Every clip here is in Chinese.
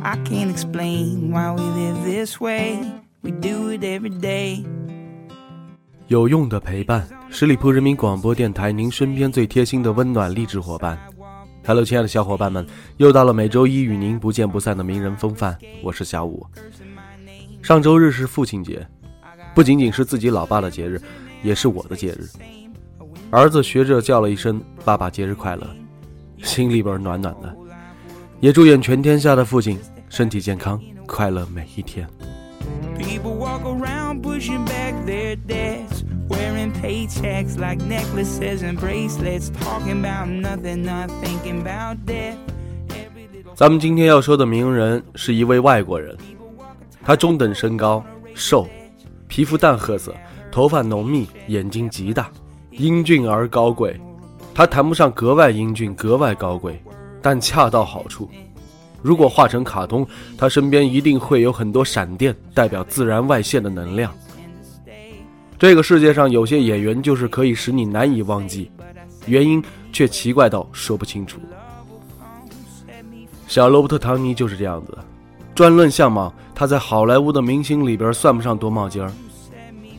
I can't explain why we live this way. We do it every day. 有用的陪伴，十里铺人民广播电台，您身边最贴心的温暖励志伙伴。Hello，亲爱的小伙伴们，又到了每周一与您不见不散的名人风范，我是小五。上周日是父亲节，不仅仅是自己老爸的节日，也是我的节日。儿子学着叫了一声“爸爸节日快乐”，心里边暖暖的。也祝愿全天下的父亲身体健康，快乐每一天。People walk around pushing back their debts, wearing paychecks like necklaces and bracelets, talking about nothing, not thinking about death. 咱们今天要说的名人是一位外国人，他中等身高，瘦，皮肤淡褐色，头发浓密，眼睛极大，英俊而高贵。他谈不上格外英俊、格外高贵，但恰到好处。如果画成卡通，他身边一定会有很多闪电，代表自然外泄的能量。这个世界上有些演员就是可以使你难以忘记，原因却奇怪到说不清楚。小罗伯特·唐尼就是这样子。专论相貌，他在好莱坞的明星里边算不上多冒尖儿。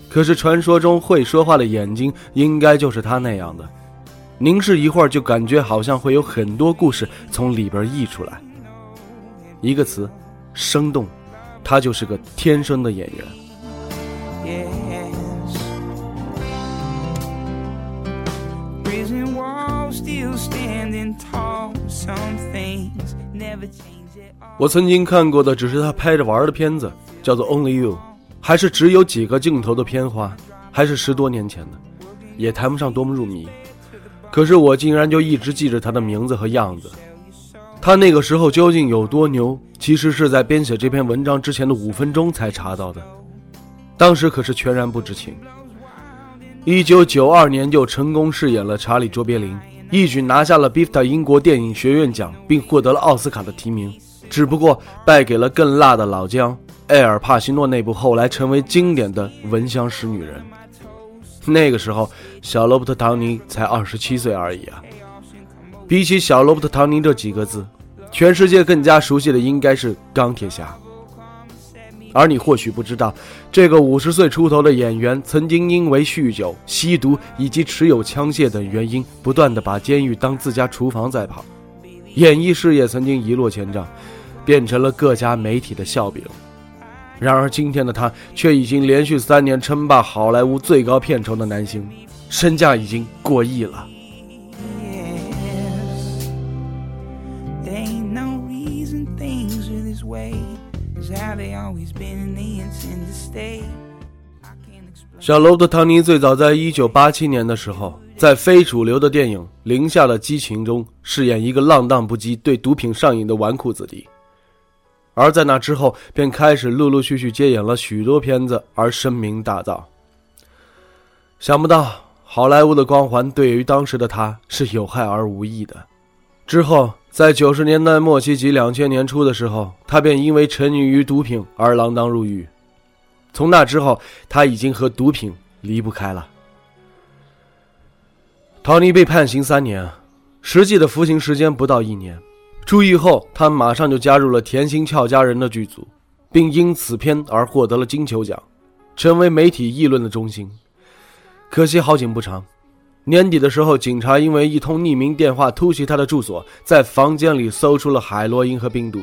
可是传说中会说话的眼睛，应该就是他那样的，凝视一会儿就感觉好像会有很多故事从里边溢出来。一个词，生动，他就是个天生的演员。我曾经看过的只是他拍着玩的片子，叫做《Only You》，还是只有几个镜头的片花，还是十多年前的，也谈不上多么入迷。可是我竟然就一直记着他的名字和样子。他那个时候究竟有多牛，其实是在编写这篇文章之前的五分钟才查到的，当时可是全然不知情。一九九二年就成功饰演了查理·卓别林，一举拿下了 BAFTA 英国电影学院奖，并获得了奥斯卡的提名。只不过败给了更辣的老姜艾尔帕西诺那部后来成为经典的《闻香识女人》。那个时候，小罗伯特·唐尼才二十七岁而已啊！比起小罗伯特·唐尼这几个字，全世界更加熟悉的应该是钢铁侠。而你或许不知道，这个五十岁出头的演员曾经因为酗酒、吸毒以及持有枪械等原因，不断的把监狱当自家厨房在跑，演艺事业曾经一落千丈，变成了各家媒体的笑柄。然而今天的他却已经连续三年称霸好莱坞最高片酬的男星，身价已经过亿了。小罗伯特·唐尼最早在1987年的时候，在非主流的电影《零下的激情》中饰演一个浪荡不羁、对毒品上瘾的纨绔子弟。而在那之后便开始陆陆续续接演了许多片子，而声名大噪。想不到好莱坞的光环对于当时的他是有害而无益的。之后，在九十年代末期及两千年初的时候，他便因为沉溺于毒品而锒铛入狱。从那之后，他已经和毒品离不开了。陶尼被判刑三年，实际的服刑时间不到一年。出狱后，他马上就加入了《甜心俏佳人》的剧组，并因此片而获得了金球奖，成为媒体议论的中心。可惜好景不长，年底的时候，警察因为一通匿名电话突袭他的住所，在房间里搜出了海洛因和冰毒，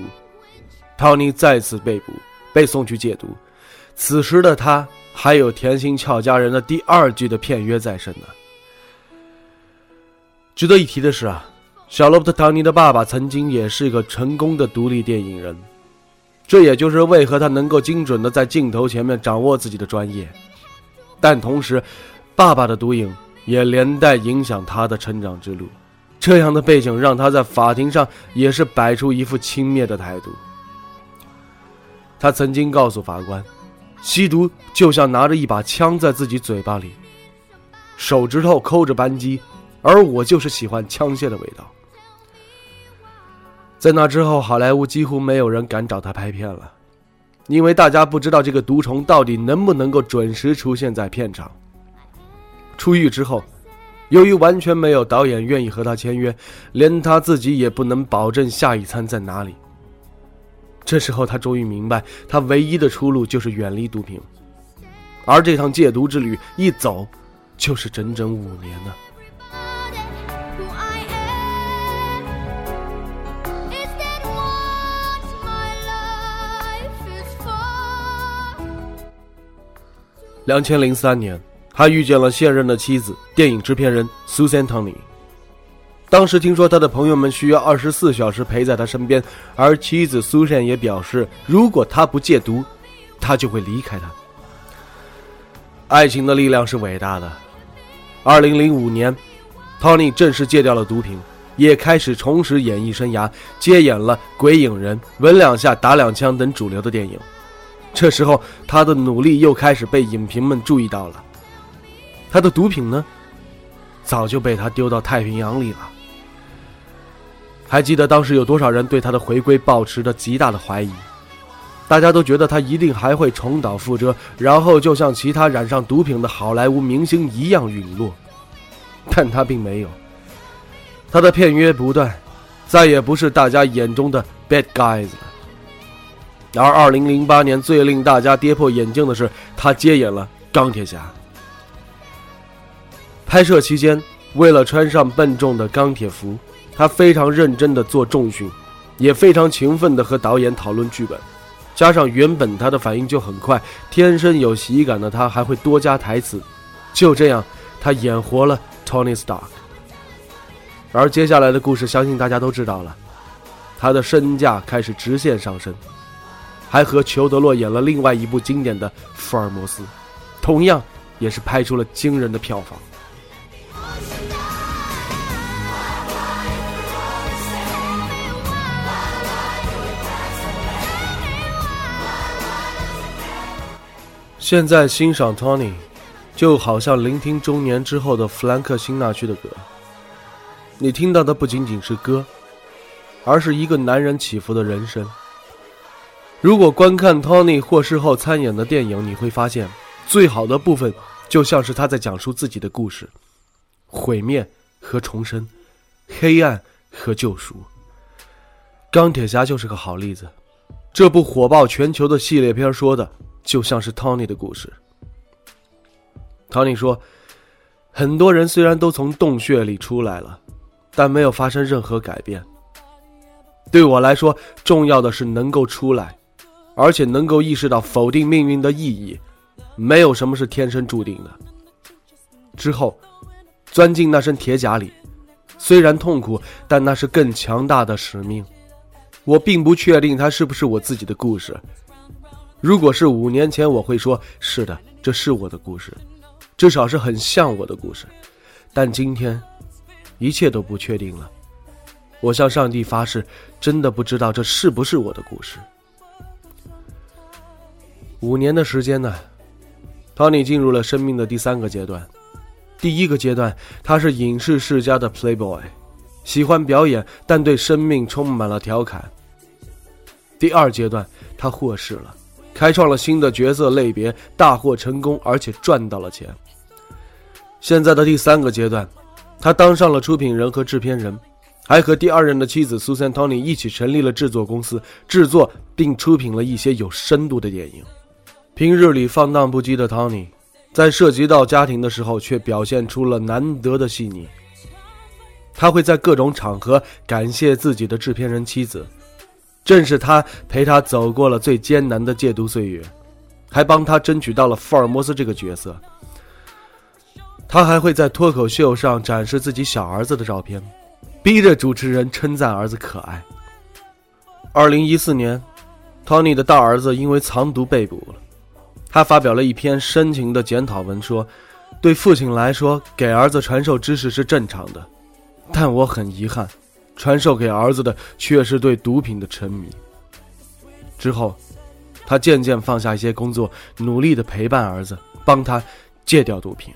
陶尼再次被捕，被送去戒毒。此时的他还有《甜心俏佳人》的第二季的片约在身呢。值得一提的是啊，小罗伯特·唐尼的爸爸曾经也是一个成功的独立电影人，这也就是为何他能够精准的在镜头前面掌握自己的专业。但同时，爸爸的毒瘾也连带影响他的成长之路。这样的背景让他在法庭上也是摆出一副轻蔑的态度。他曾经告诉法官，吸毒就像拿着一把枪在自己嘴巴里，手指头抠着扳机，而我就是喜欢枪械的味道。在那之后，好莱坞几乎没有人敢找他拍片了，因为大家不知道这个毒虫到底能不能够准时出现在片场。出狱之后。由于完全没有导演愿意和他签约，连他自己也不能保证下一餐在哪里。这时候，他终于明白，他唯一的出路就是远离毒品，而这趟戒毒之旅一走，就是整整五年呢。两千零三年。他遇见了现任的妻子，电影制片人 Susan Tony。当时听说他的朋友们需要二十四小时陪在他身边，而妻子 Susan 也表示，如果他不戒毒，他就会离开他。爱情的力量是伟大的。二零零五年，Tony 正式戒掉了毒品，也开始重拾演艺生涯，接演了《鬼影人》《吻两下打两枪》等主流的电影。这时候，他的努力又开始被影评们注意到了。他的毒品呢，早就被他丢到太平洋里了。还记得当时有多少人对他的回归抱持着极大的怀疑？大家都觉得他一定还会重蹈覆辙，然后就像其他染上毒品的好莱坞明星一样陨落。但他并没有，他的片约不断，再也不是大家眼中的 bad guys 了。然而2008年最令大家跌破眼镜的是，他接演了钢铁侠。拍摄期间，为了穿上笨重的钢铁服，他非常认真地做重训，也非常勤奋地和导演讨论剧本。加上原本他的反应就很快，天生有喜感的他还会多加台词。就这样，他演活了 Tony Stark。而接下来的故事，相信大家都知道了，他的身价开始直线上升，还和裘德洛演了另外一部经典的《福尔摩斯》，同样也是拍出了惊人的票房。现在欣赏 Tony，就好像聆听中年之后的弗兰克辛纳屈的歌。你听到的不仅仅是歌，而是一个男人起伏的人生。如果观看 Tony 获释后参演的电影，你会发现，最好的部分就像是他在讲述自己的故事：毁灭和重生，黑暗和救赎。钢铁侠就是个好例子。这部火爆全球的系列片说的。就像是 Tony 的故事。Tony 说：“很多人虽然都从洞穴里出来了，但没有发生任何改变。对我来说，重要的是能够出来，而且能够意识到否定命运的意义。没有什么是天生注定的。之后，钻进那身铁甲里，虽然痛苦，但那是更强大的使命。我并不确定它是不是我自己的故事。”如果是五年前，我会说：“是的，这是我的故事，至少是很像我的故事。”但今天，一切都不确定了。我向上帝发誓，真的不知道这是不是我的故事。五年的时间呢，Tony 进入了生命的第三个阶段。第一个阶段，他是影视世家的 Playboy，喜欢表演，但对生命充满了调侃。第二阶段，他获释了。开创了新的角色类别，大获成功，而且赚到了钱。现在的第三个阶段，他当上了出品人和制片人，还和第二任的妻子苏珊·托尼一起成立了制作公司，制作并出品了一些有深度的电影。平日里放荡不羁的 Tony，，在涉及到家庭的时候，却表现出了难得的细腻。他会在各种场合感谢自己的制片人妻子。正是他陪他走过了最艰难的戒毒岁月，还帮他争取到了福尔摩斯这个角色。他还会在脱口秀上展示自己小儿子的照片，逼着主持人称赞儿子可爱。二零一四年，Tony 的大儿子因为藏毒被捕了，他发表了一篇深情的检讨文，说：“对父亲来说，给儿子传授知识是正常的，但我很遗憾。”传授给儿子的却是对毒品的沉迷。之后他渐渐放下一些工作，努力的陪伴儿子，帮他戒掉毒品。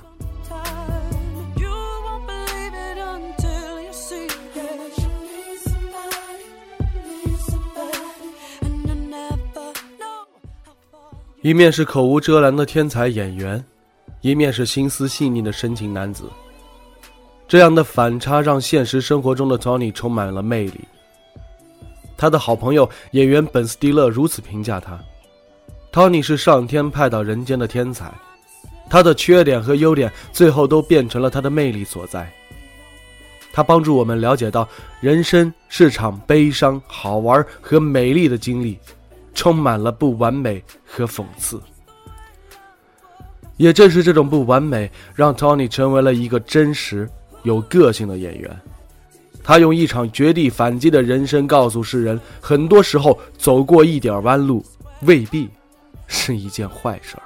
一面是口无遮拦的天才演员，一面是心思细腻的深情男子。这样的反差让现实生活中的 Tony 充满了魅力。他的好朋友演员本·斯蒂勒如此评价他：“Tony 是上天派到人间的天才，他的缺点和优点最后都变成了他的魅力所在。他帮助我们了解到，人生是场悲伤、好玩和美丽的经历。”充满了不完美和讽刺，也正是这种不完美，让 Tony 成为了一个真实、有个性的演员。他用一场绝地反击的人生告诉世人：很多时候，走过一点弯路，未必是一件坏事。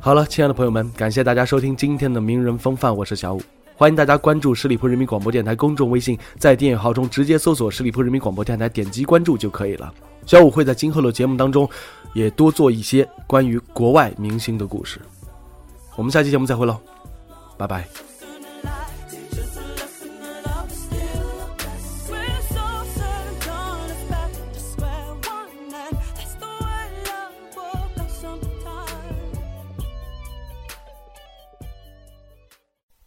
好了，亲爱的朋友们，感谢大家收听今天的名人风范，我是小五。欢迎大家关注十里铺人民广播电台公众微信，在订阅号中直接搜索“十里铺人民广播电台”，点击关注就可以了。小五会在今后的节目当中，也多做一些关于国外明星的故事。我们下期节目再会喽，拜拜。